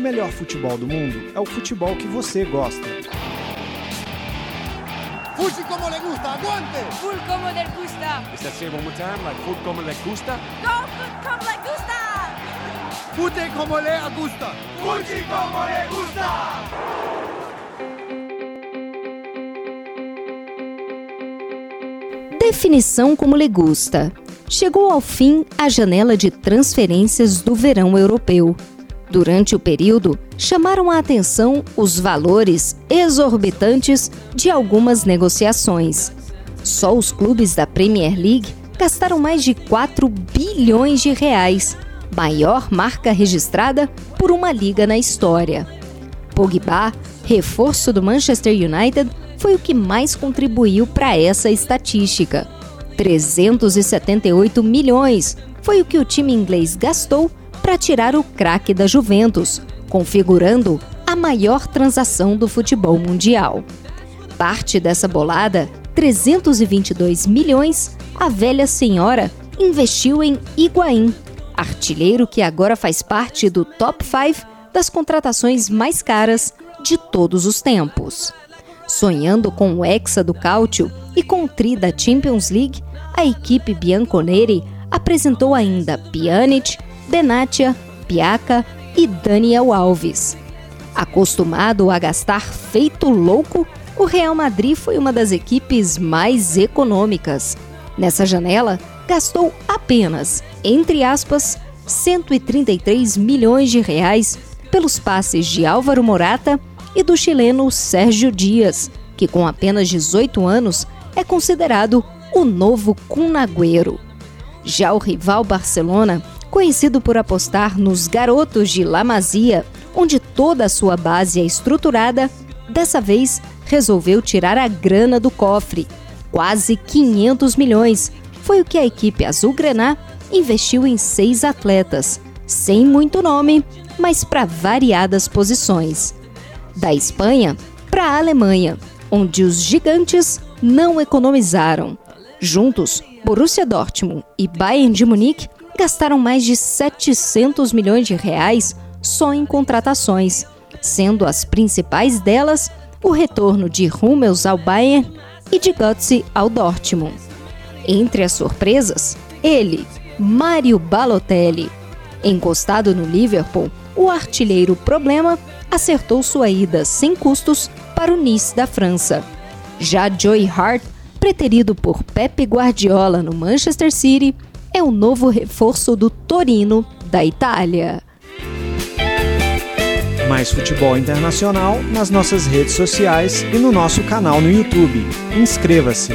o melhor futebol do mundo é o futebol que você gosta. Fuji como le gusta, aguante! Full como le gusta. Is that say one more time? Like como le gusta? Go food como le gusta. Fute como le gusta! Fuji como le gusta. Definição como le gusta. Chegou ao fim a janela de transferências do verão europeu. Durante o período, chamaram a atenção os valores exorbitantes de algumas negociações. Só os clubes da Premier League gastaram mais de 4 bilhões de reais, maior marca registrada por uma liga na história. Pogba, reforço do Manchester United, foi o que mais contribuiu para essa estatística. 378 milhões foi o que o time inglês gastou para tirar o craque da Juventus, configurando a maior transação do futebol mundial. Parte dessa bolada, 322 milhões, a velha senhora investiu em Higuaín, artilheiro que agora faz parte do top 5 das contratações mais caras de todos os tempos. Sonhando com o Hexa do Cáutio e com o Tri da Champions League, a equipe bianconeri apresentou ainda Pjanic, Benatia, Piaca e Daniel Alves. Acostumado a gastar feito louco, o Real Madrid foi uma das equipes mais econômicas. Nessa janela, gastou apenas, entre aspas, 133 milhões de reais pelos passes de Álvaro Morata e do chileno Sérgio Dias, que com apenas 18 anos é considerado o novo Cunagüero. Já o rival Barcelona, conhecido por apostar nos garotos de La Masia, onde toda a sua base é estruturada, dessa vez resolveu tirar a grana do cofre. Quase 500 milhões foi o que a equipe azul-grená investiu em seis atletas, sem muito nome, mas para variadas posições. Da Espanha para a Alemanha, onde os gigantes não economizaram. Juntos, Borussia Dortmund e Bayern de Munique gastaram mais de 700 milhões de reais só em contratações, sendo as principais delas o retorno de Hummels ao Bayern e de Götze ao Dortmund. Entre as surpresas, ele, Mario Balotelli. Encostado no Liverpool, o artilheiro problema acertou sua ida sem custos para o Nice da França. Já Joey Hart preterido por Pepe Guardiola no Manchester City, é o novo reforço do Torino da Itália. Mais futebol internacional nas nossas redes sociais e no nosso canal no YouTube. Inscreva-se!